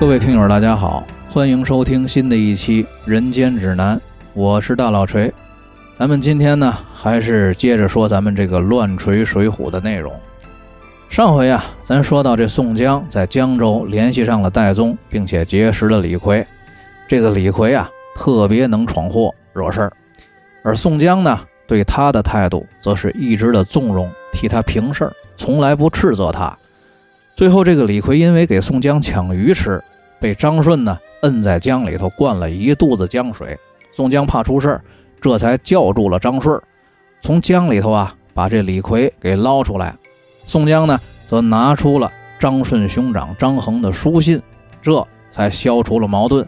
各位听友，大家好，欢迎收听新的一期《人间指南》，我是大老锤。咱们今天呢，还是接着说咱们这个乱锤水浒的内容。上回啊，咱说到这宋江在江州联系上了戴宗，并且结识了李逵。这个李逵啊，特别能闯祸惹事儿，而宋江呢，对他的态度则是一直的纵容，替他平事儿，从来不斥责他。最后，这个李逵因为给宋江抢鱼吃，被张顺呢摁在江里头，灌了一肚子江水。宋江怕出事儿这才叫住了张顺，从江里头啊把这李逵给捞出来。宋江呢，则拿出了张顺兄长张衡的书信，这才消除了矛盾。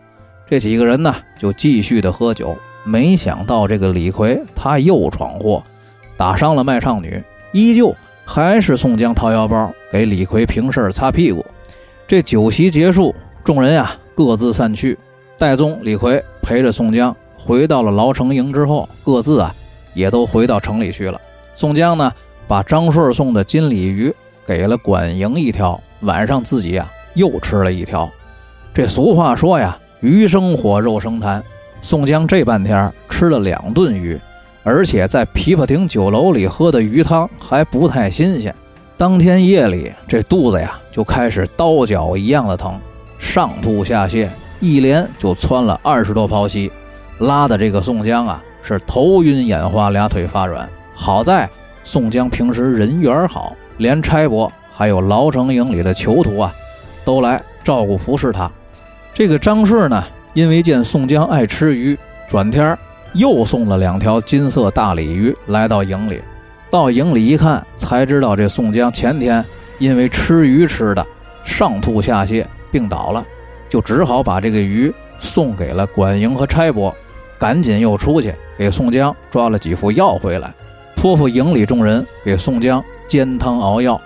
这几个人呢，就继续的喝酒。没想到这个李逵他又闯祸，打伤了卖唱女，依旧还是宋江掏腰包给李逵平事擦屁股。这酒席结束，众人呀各自散去。戴宗、李逵陪着宋江回到了牢城营之后，各自啊也都回到城里去了。宋江呢？把张顺送的金鲤鱼给了管营一条，晚上自己呀又吃了一条。这俗话说呀，鱼生火，肉生痰。宋江这半天吃了两顿鱼，而且在琵琶亭酒楼里喝的鱼汤还不太新鲜。当天夜里，这肚子呀就开始刀绞一样的疼，上吐下泻，一连就窜了二十多泡稀，拉的这个宋江啊是头晕眼花，俩腿发软。好在。宋江平时人缘好，连差伯还有牢城营里的囚徒啊，都来照顾服侍他。这个张顺呢，因为见宋江爱吃鱼，转天又送了两条金色大鲤鱼来到营里。到营里一看，才知道这宋江前天因为吃鱼吃的上吐下泻，病倒了，就只好把这个鱼送给了管营和差拨，赶紧又出去给宋江抓了几副药回来。托付营里众人给宋江煎汤熬药。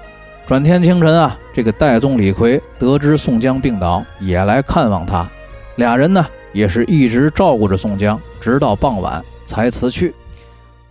转天清晨啊，这个戴宗、李逵得知宋江病倒，也来看望他。俩人呢，也是一直照顾着宋江，直到傍晚才辞去。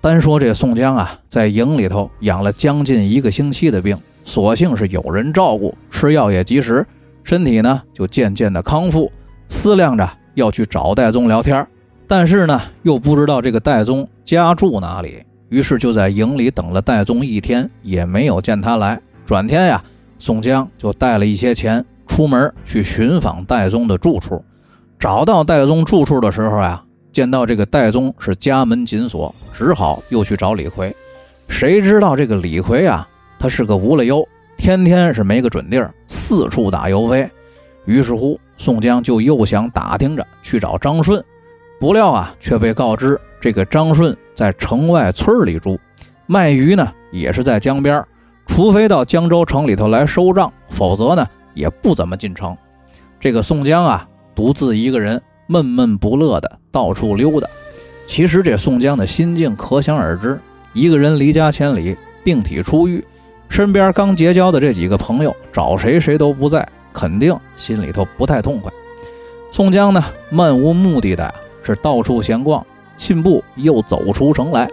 单说这宋江啊，在营里头养了将近一个星期的病，所幸是有人照顾，吃药也及时，身体呢就渐渐的康复。思量着要去找戴宗聊天，但是呢，又不知道这个戴宗家住哪里。于是就在营里等了戴宗一天，也没有见他来。转天呀，宋江就带了一些钱出门去寻访戴宗的住处。找到戴宗住处的时候呀，见到这个戴宗是家门紧锁，只好又去找李逵。谁知道这个李逵啊，他是个无了忧，天天是没个准地儿，四处打游飞。于是乎，宋江就又想打听着去找张顺，不料啊，却被告知。这个张顺在城外村里住，卖鱼呢也是在江边，除非到江州城里头来收账，否则呢也不怎么进城。这个宋江啊，独自一个人闷闷不乐的到处溜达。其实这宋江的心境可想而知，一个人离家千里，病体初愈，身边刚结交的这几个朋友找谁谁都不在，肯定心里头不太痛快。宋江呢，漫无目的的是到处闲逛。信步又走出城来，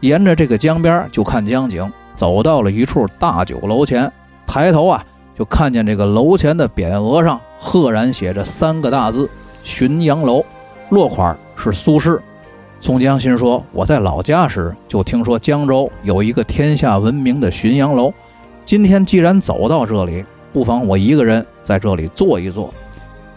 沿着这个江边就看江景，走到了一处大酒楼前，抬头啊就看见这个楼前的匾额上赫然写着三个大字“浔阳楼”，落款是苏轼。宋江心说：“我在老家时就听说江州有一个天下闻名的浔阳楼，今天既然走到这里，不妨我一个人在这里坐一坐。”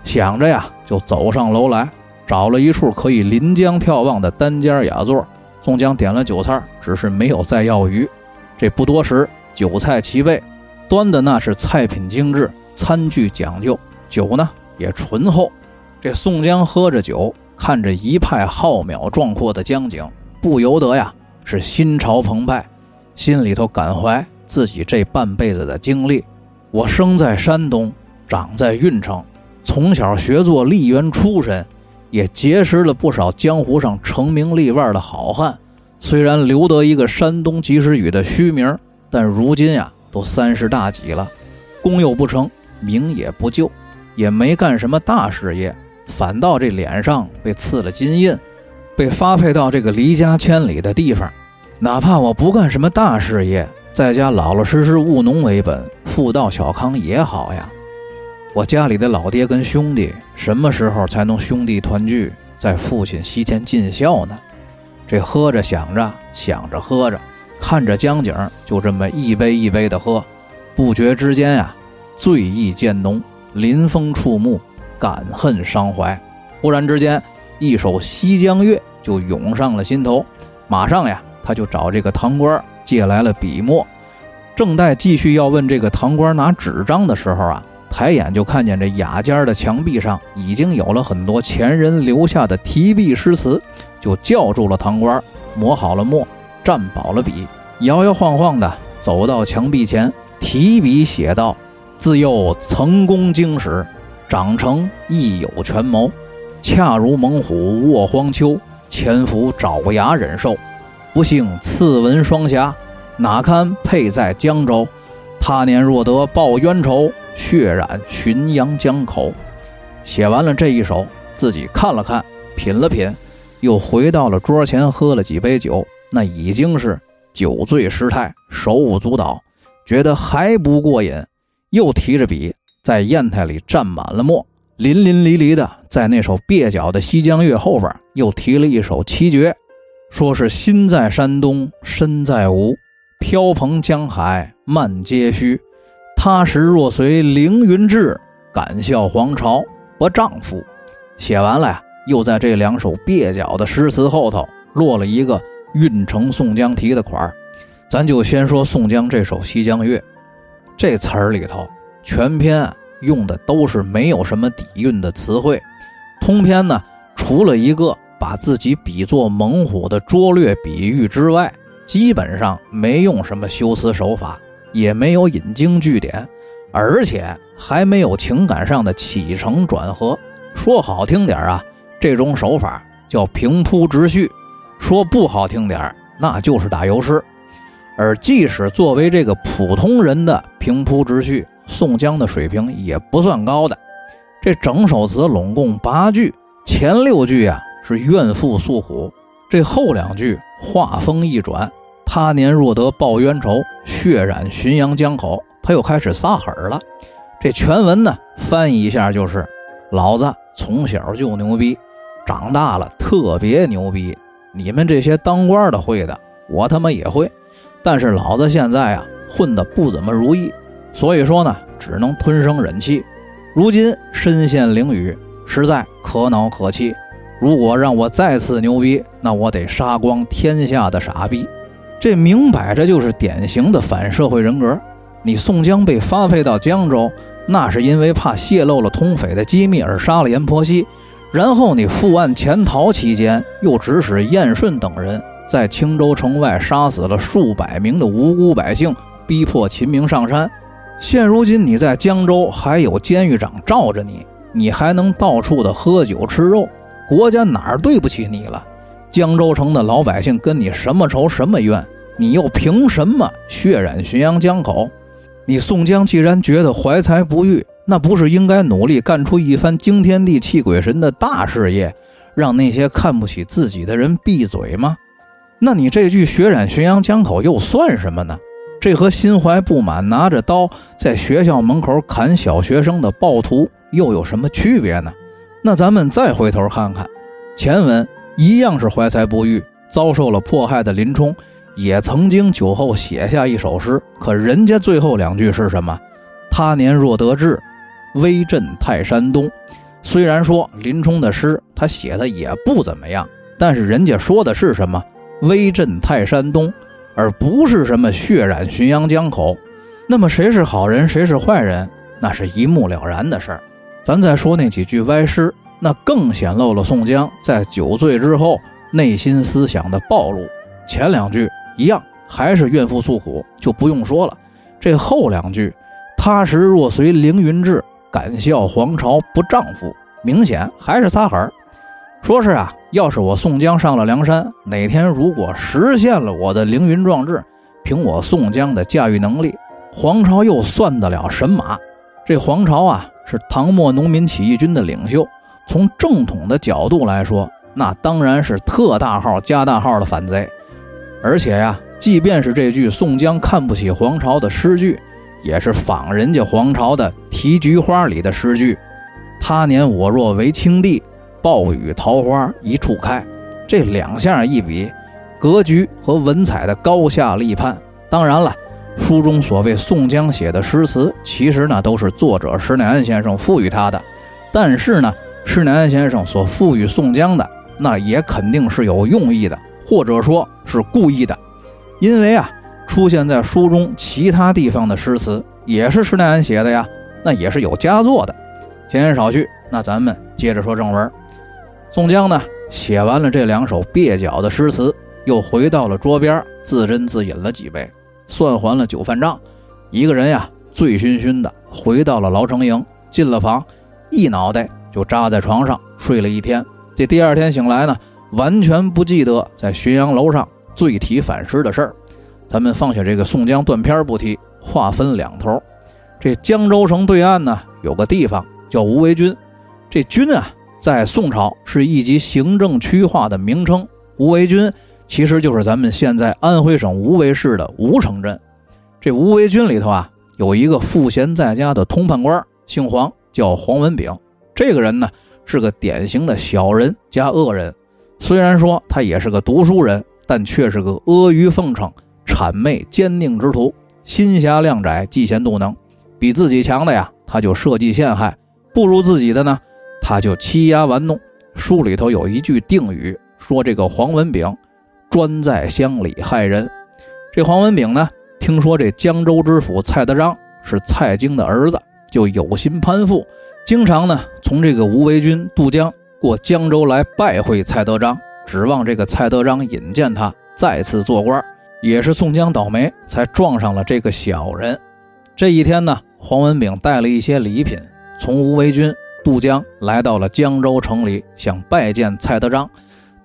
想着呀，就走上楼来。找了一处可以临江眺望的单间雅座，宋江点了酒菜，只是没有再要鱼。这不多时，酒菜齐备，端的那是菜品精致，餐具讲究，酒呢也醇厚。这宋江喝着酒，看着一派浩渺壮阔的江景，不由得呀是心潮澎湃，心里头感怀自己这半辈子的经历。我生在山东，长在运城，从小学做吏员出身。也结识了不少江湖上成名立万的好汉，虽然留得一个山东及时雨的虚名，但如今呀都三十大几了，功又不成，名也不就，也没干什么大事业，反倒这脸上被刺了金印，被发配到这个离家千里的地方。哪怕我不干什么大事业，在家老老实实务农为本，富道小康也好呀。我家里的老爹跟兄弟什么时候才能兄弟团聚，在父亲膝前尽孝呢？这喝着想着，想着喝着，看着江景，就这么一杯一杯的喝，不觉之间呀，醉意渐浓，临风触目，感恨伤怀。忽然之间，一首《西江月》就涌上了心头，马上呀，他就找这个堂官借来了笔墨。正待继续要问这个堂官拿纸张的时候啊，抬眼就看见这雅间的墙壁上已经有了很多前人留下的题壁诗词。就叫住了堂官，磨好了墨，蘸饱了笔，摇摇晃晃的走到墙壁前，提笔写道：“自幼曾攻经史，长成亦有权谋，恰如猛虎卧荒丘，潜伏爪牙忍受。不幸刺文双侠，哪堪配在江州？他年若得报冤仇，血染浔阳江口。”写完了这一首，自己看了看，品了品。又回到了桌前，喝了几杯酒，那已经是酒醉失态，手舞足蹈，觉得还不过瘾，又提着笔在砚台里蘸满了墨，淋淋漓漓的在那首蹩脚的《西江月》后边又提了一首七绝，说是心在山东，身在吴，飘蓬江海漫皆虚，他时若随凌云志，敢笑黄巢不丈夫。写完了呀。又在这两首蹩脚的诗词后头落了一个“运城宋江题”的款儿，咱就先说宋江这首《西江月》，这词儿里头全篇用的都是没有什么底蕴的词汇，通篇呢除了一个把自己比作猛虎的拙劣比喻之外，基本上没用什么修辞手法，也没有引经据典，而且还没有情感上的起承转合，说好听点啊。这种手法叫平铺直叙，说不好听点那就是打油诗。而即使作为这个普通人的平铺直叙，宋江的水平也不算高的。这整首词拢共八句，前六句啊是怨妇诉苦，这后两句话锋一转，他年若得报冤仇，血染浔阳江口，他又开始撒狠了。这全文呢翻译一下就是：老子从小就牛逼。长大了特别牛逼，你们这些当官的会的，我他妈也会。但是老子现在啊，混得不怎么如意，所以说呢，只能吞声忍气。如今身陷囹圄，实在可恼可气。如果让我再次牛逼，那我得杀光天下的傻逼。这明摆着就是典型的反社会人格。你宋江被发配到江州，那是因为怕泄露了通匪的机密而杀了阎婆惜。然后你负案潜逃期间，又指使燕顺等人在青州城外杀死了数百名的无辜百姓，逼迫秦明上山。现如今你在江州还有监狱长罩着你，你还能到处的喝酒吃肉，国家哪儿对不起你了？江州城的老百姓跟你什么仇什么怨？你又凭什么血染浔阳江口？你宋江既然觉得怀才不遇，那不是应该努力干出一番惊天地泣鬼神的大事业，让那些看不起自己的人闭嘴吗？那你这句“血染浔阳江口”又算什么呢？这和心怀不满拿着刀在学校门口砍小学生的暴徒又有什么区别呢？那咱们再回头看看前文，一样是怀才不遇、遭受了迫害的林冲，也曾经酒后写下一首诗，可人家最后两句是什么？他年若得志。威震泰山东，虽然说林冲的诗他写的也不怎么样，但是人家说的是什么？威震泰山东，而不是什么血染浔阳江口。那么谁是好人，谁是坏人，那是一目了然的事儿。咱再说那几句歪诗，那更显露了宋江在酒醉之后内心思想的暴露。前两句一样，还是怨妇诉苦，就不用说了。这后两句，他时若随凌云志。敢笑黄巢不丈夫，明显还是撒狠说是啊，要是我宋江上了梁山，哪天如果实现了我的凌云壮志，凭我宋江的驾驭能力，黄巢又算得了神马？这黄巢啊，是唐末农民起义军的领袖，从正统的角度来说，那当然是特大号加大号的反贼。而且呀，即便是这句宋江看不起黄巢的诗句。也是仿人家皇朝的《题菊花》里的诗句：“他年我若为青帝，暴雨桃花一处开。”这两下一比，格局和文采的高下立判。当然了，书中所谓宋江写的诗词，其实呢都是作者施耐庵先生赋予他的。但是呢，施耐庵先生所赋予宋江的，那也肯定是有用意的，或者说是故意的，因为啊。出现在书中其他地方的诗词也是施耐庵写的呀，那也是有佳作的。闲言少叙，那咱们接着说正文。宋江呢，写完了这两首蹩脚的诗词，又回到了桌边，自斟自饮了几杯，算还了酒饭账。一个人呀，醉醺醺的回到了牢城营，进了房，一脑袋就扎在床上睡了一天。这第二天醒来呢，完全不记得在浔阳楼上醉题反诗的事儿。咱们放下这个宋江断片不提，话分两头。这江州城对岸呢，有个地方叫无为军。这军啊，在宋朝是一级行政区划的名称。无为军其实就是咱们现在安徽省无为市的吴城镇。这无为军里头啊，有一个赋闲在家的通判官，姓黄，叫黄文炳。这个人呢，是个典型的小人加恶人。虽然说他也是个读书人，但却是个阿谀奉承。谄媚奸佞之徒，心狭量窄，嫉贤妒能，比自己强的呀，他就设计陷害；不如自己的呢，他就欺压玩弄。书里头有一句定语，说这个黄文炳专在乡里害人。这黄文炳呢，听说这江州知府蔡德章是蔡京的儿子，就有心攀附，经常呢从这个吴为军渡江过江州来拜会蔡德章，指望这个蔡德章引荐他再次做官。也是宋江倒霉，才撞上了这个小人。这一天呢，黄文炳带了一些礼品，从吴为军渡江来到了江州城里，想拜见蔡德章。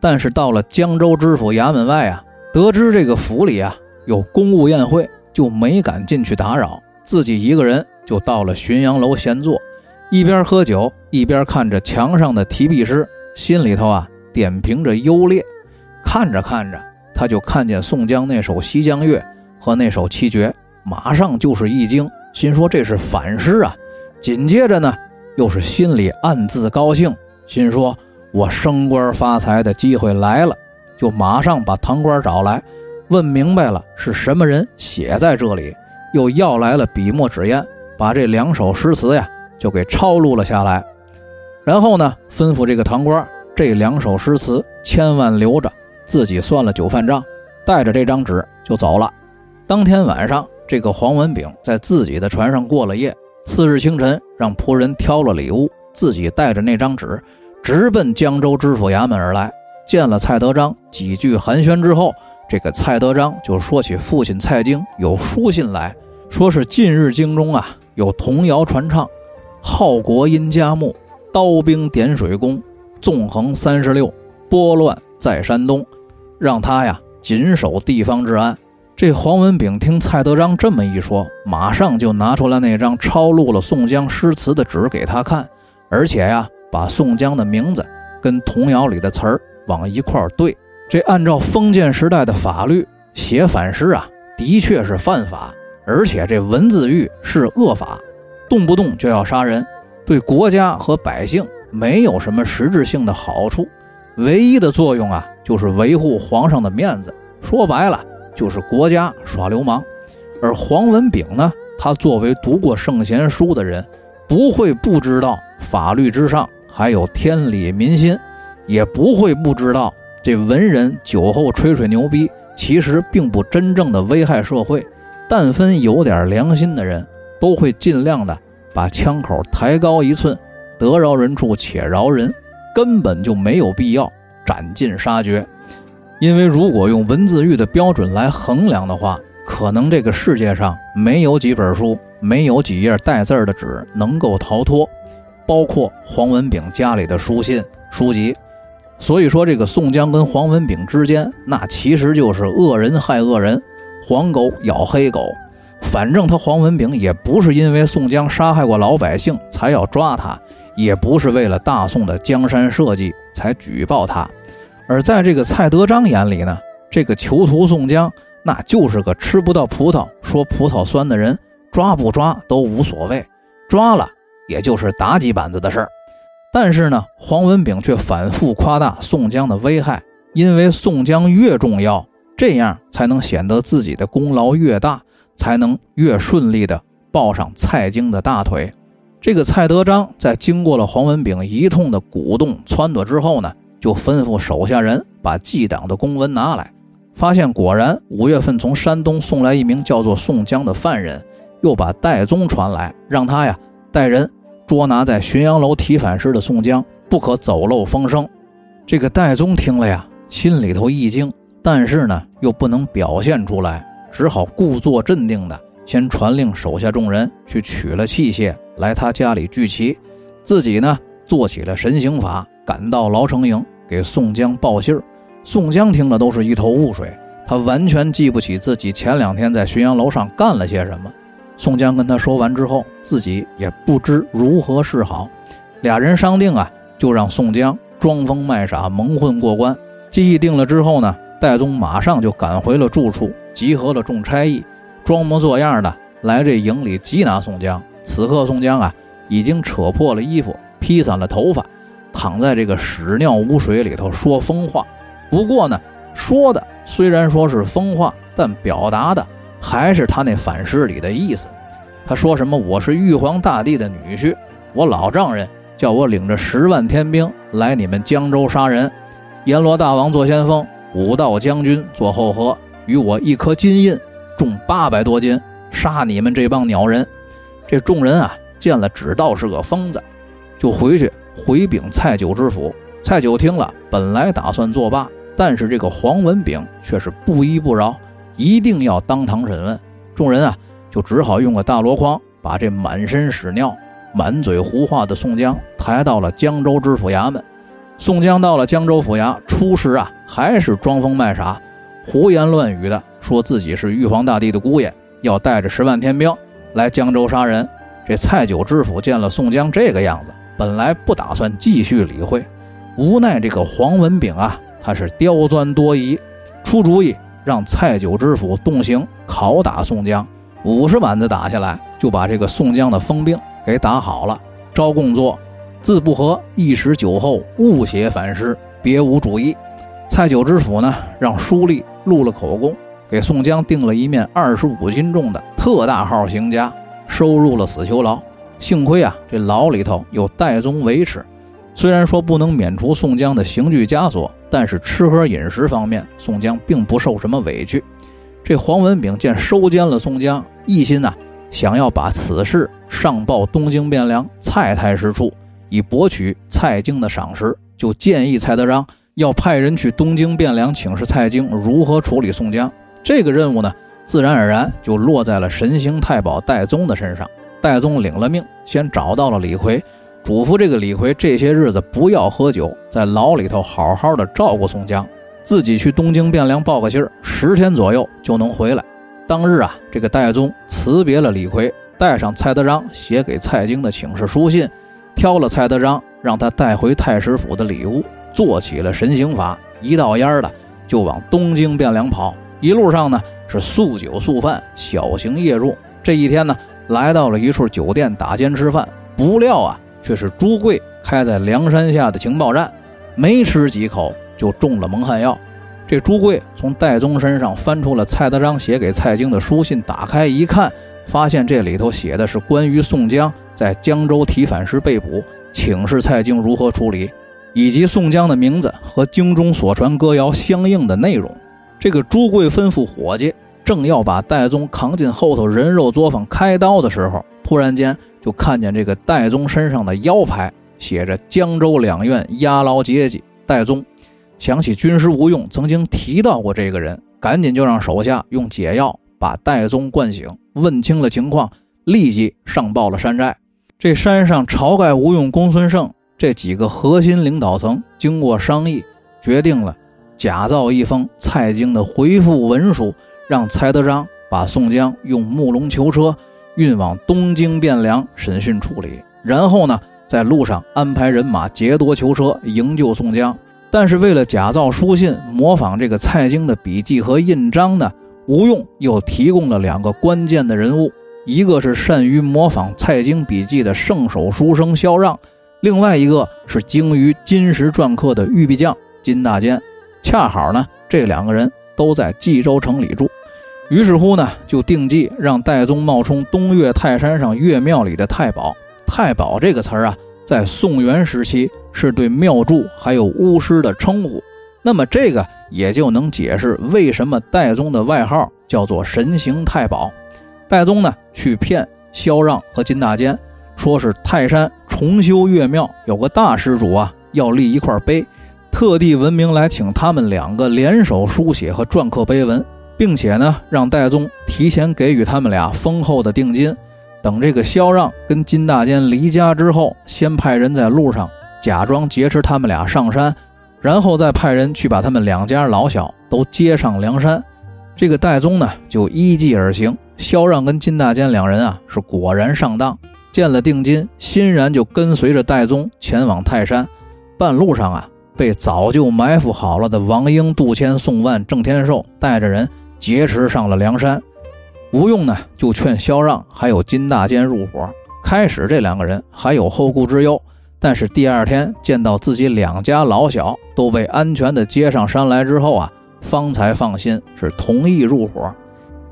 但是到了江州知府衙门外啊，得知这个府里啊有公务宴会，就没敢进去打扰，自己一个人就到了浔阳楼闲坐，一边喝酒一边看着墙上的题壁诗，心里头啊点评着优劣。看着看着。他就看见宋江那首《西江月》和那首七绝，马上就是一惊，心说这是反诗啊。紧接着呢，又是心里暗自高兴，心说我升官发财的机会来了，就马上把堂官找来，问明白了是什么人写在这里，又要来了笔墨纸砚，把这两首诗词呀就给抄录了下来。然后呢，吩咐这个堂官这两首诗词千万留着。自己算了酒饭账，带着这张纸就走了。当天晚上，这个黄文炳在自己的船上过了夜。次日清晨，让仆人挑了礼物，自己带着那张纸，直奔江州知府衙门而来。见了蔡德章，几句寒暄之后，这个蔡德章就说起父亲蔡京有书信来说是近日京中啊有童谣传唱，号国因家木，刀兵点水攻，纵横三十六，拨乱在山东。让他呀谨守地方治安。这黄文炳听蔡德章这么一说，马上就拿出来那张抄录了宋江诗词的纸给他看，而且呀，把宋江的名字跟童谣里的词儿往一块儿对。这按照封建时代的法律，写反诗啊，的确是犯法，而且这文字狱是恶法，动不动就要杀人，对国家和百姓没有什么实质性的好处，唯一的作用啊。就是维护皇上的面子，说白了就是国家耍流氓。而黄文炳呢，他作为读过圣贤书的人，不会不知道法律之上还有天理民心，也不会不知道这文人酒后吹吹牛逼，其实并不真正的危害社会。但凡有点良心的人，都会尽量的把枪口抬高一寸，得饶人处且饶人，根本就没有必要。斩尽杀绝，因为如果用文字狱的标准来衡量的话，可能这个世界上没有几本书，没有几页带字的纸能够逃脱，包括黄文炳家里的书信书籍。所以说，这个宋江跟黄文炳之间，那其实就是恶人害恶人，黄狗咬黑狗。反正他黄文炳也不是因为宋江杀害过老百姓才要抓他。也不是为了大宋的江山社稷才举报他，而在这个蔡德章眼里呢，这个囚徒宋江那就是个吃不到葡萄说葡萄酸的人，抓不抓都无所谓，抓了也就是打几板子的事儿。但是呢，黄文炳却反复夸大宋江的危害，因为宋江越重要，这样才能显得自己的功劳越大，才能越顺利的抱上蔡京的大腿。这个蔡德章在经过了黄文炳一通的鼓动撺掇之后呢，就吩咐手下人把记党的公文拿来。发现果然，五月份从山东送来一名叫做宋江的犯人，又把戴宗传来，让他呀带人捉拿在浔阳楼提反时的宋江，不可走漏风声。这个戴宗听了呀，心里头一惊，但是呢又不能表现出来，只好故作镇定的先传令手下众人去取了器械来他家里聚齐，自己呢做起了神行法，赶到牢城营给宋江报信儿。宋江听了都是一头雾水，他完全记不起自己前两天在浔阳楼上干了些什么。宋江跟他说完之后，自己也不知如何是好。俩人商定啊，就让宋江装疯卖傻蒙混过关。记忆定了之后呢，戴宗马上就赶回了住处，集合了众差役，装模作样的来这营里缉拿宋江。此刻宋江啊，已经扯破了衣服，披散了头发，躺在这个屎尿污水里头说疯话。不过呢，说的虽然说是疯话，但表达的还是他那反诗里的意思。他说什么：“我是玉皇大帝的女婿，我老丈人叫我领着十万天兵来你们江州杀人，阎罗大王做先锋，武道将军做后河，与我一颗金印，重八百多斤，杀你们这帮鸟人。”这众人啊，见了只道是个疯子，就回去 回禀蔡九知府。蔡九听了，本来打算作罢。但是这个黄文炳却是不依不饶，一定要当堂审问。众人啊，就只好用个大箩筐把这满身屎尿、满嘴胡话的宋江抬到了江州知府衙门。宋江到了江州府衙，初时啊，还是装疯卖傻、胡言乱语的，说自己是玉皇大帝的姑爷，要带着十万天兵来江州杀人。这蔡九知府见了宋江这个样子，本来不打算继续理会，无奈这个黄文炳啊。他是刁钻多疑，出主意让蔡九知府动刑拷打宋江，五十板子打下来，就把这个宋江的疯病给打好了。招供作：字不合，一时酒后误写反诗，别无主意。蔡九知府呢，让书吏录了口供，给宋江定了一面二十五斤重的特大号刑枷，收入了死囚牢。幸亏啊，这牢里头有戴宗维持。虽然说不能免除宋江的刑具枷锁，但是吃喝饮食方面，宋江并不受什么委屈。这黄文炳见收监了宋江，一心呐想要把此事上报东京汴梁蔡太师处，以博取蔡京的赏识，就建议蔡德章要派人去东京汴梁请示蔡京如何处理宋江。这个任务呢，自然而然就落在了神行太保戴宗的身上。戴宗领了命，先找到了李逵。嘱咐这个李逵这些日子不要喝酒，在牢里头好好的照顾宋江，自己去东京汴梁报个信儿，十天左右就能回来。当日啊，这个戴宗辞别了李逵，带上蔡德章写给蔡京的请示书信，挑了蔡德章让他带回太师府的礼物，做起了神行法，一道烟儿的就往东京汴梁跑。一路上呢是素酒素饭，小行夜入。这一天呢，来到了一处酒店打尖吃饭，不料啊。却是朱贵开在梁山下的情报站，没吃几口就中了蒙汗药。这朱贵从戴宗身上翻出了蔡德章写给蔡京的书信，打开一看，发现这里头写的是关于宋江在江州提反时被捕，请示蔡京如何处理，以及宋江的名字和京中所传歌谣相应的内容。这个朱贵吩咐伙计，正要把戴宗扛进后头人肉作坊开刀的时候，突然间。就看见这个戴宗身上的腰牌写着“江州两院押牢阶级戴宗”，想起军师吴用曾经提到过这个人，赶紧就让手下用解药把戴宗灌醒，问清了情况，立即上报了山寨。这山上晁盖、吴用、公孙胜这几个核心领导层经过商议，决定了假造一封蔡京的回复文书，让蔡德章把宋江用木龙囚车。运往东京汴梁审讯处理，然后呢，在路上安排人马劫夺囚车，营救宋江。但是为了假造书信，模仿这个蔡京的笔迹和印章呢，吴用又提供了两个关键的人物：一个是善于模仿蔡京笔记的圣手书生萧让，另外一个是精于金石篆刻的玉壁匠金大坚。恰好呢，这两个人都在冀州城里住。于是乎呢，就定计让戴宗冒充东岳泰山上岳庙里的太保。太保这个词儿啊，在宋元时期是对庙祝还有巫师的称呼。那么这个也就能解释为什么戴宗的外号叫做神行太保。戴宗呢，去骗萧让和金大坚，说是泰山重修岳庙，有个大施主啊，要立一块碑，特地闻名来请他们两个联手书写和篆刻碑文。并且呢，让戴宗提前给予他们俩丰厚的定金。等这个萧让跟金大坚离家之后，先派人在路上假装劫持他们俩上山，然后再派人去把他们两家老小都接上梁山。这个戴宗呢，就依计而行。萧让跟金大坚两人啊，是果然上当，见了定金，欣然就跟随着戴宗前往泰山。半路上啊，被早就埋伏好了的王英、杜迁、宋万、郑天寿带着人。劫持上了梁山，吴用呢就劝萧让还有金大坚入伙。开始这两个人还有后顾之忧，但是第二天见到自己两家老小都被安全的接上山来之后啊，方才放心，是同意入伙。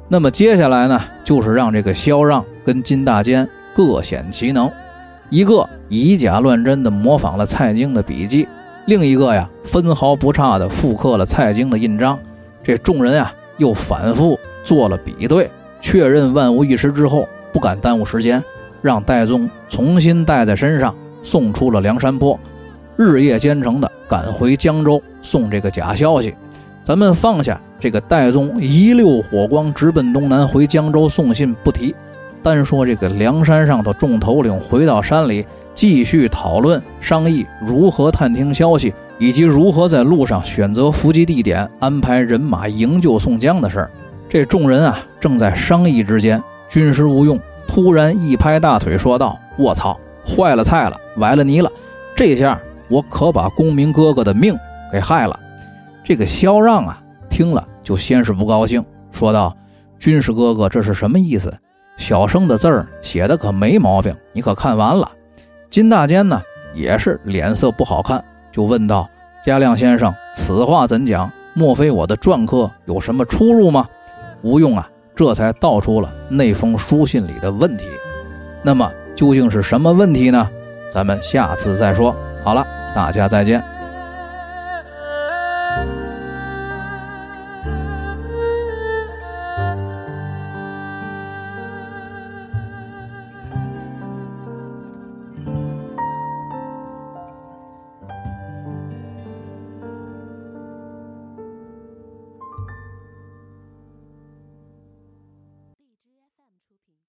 那么接下来呢，就是让这个萧让跟金大坚各显其能，一个以假乱真的模仿了蔡京的笔记，另一个呀分毫不差的复刻了蔡京的印章。这众人啊。又反复做了比对，确认万无一失之后，不敢耽误时间，让戴宗重新带在身上，送出了梁山坡，日夜兼程的赶回江州送这个假消息。咱们放下这个戴宗一溜火光直奔东南回江州送信不提，单说这个梁山上的众头领回到山里，继续讨论商议如何探听消息。以及如何在路上选择伏击地点、安排人马营救宋江的事儿，这众人啊正在商议之间，军师吴用突然一拍大腿说道：“我操，坏了菜了，崴了泥了！这下我可把公明哥哥的命给害了。”这个萧让啊听了就先是不高兴，说道：“军师哥哥这是什么意思？小生的字儿写的可没毛病，你可看完了？”金大坚呢也是脸色不好看。就问道：“嘉亮先生，此话怎讲？莫非我的篆刻有什么出入吗？”吴用啊，这才道出了那封书信里的问题。那么究竟是什么问题呢？咱们下次再说。好了，大家再见。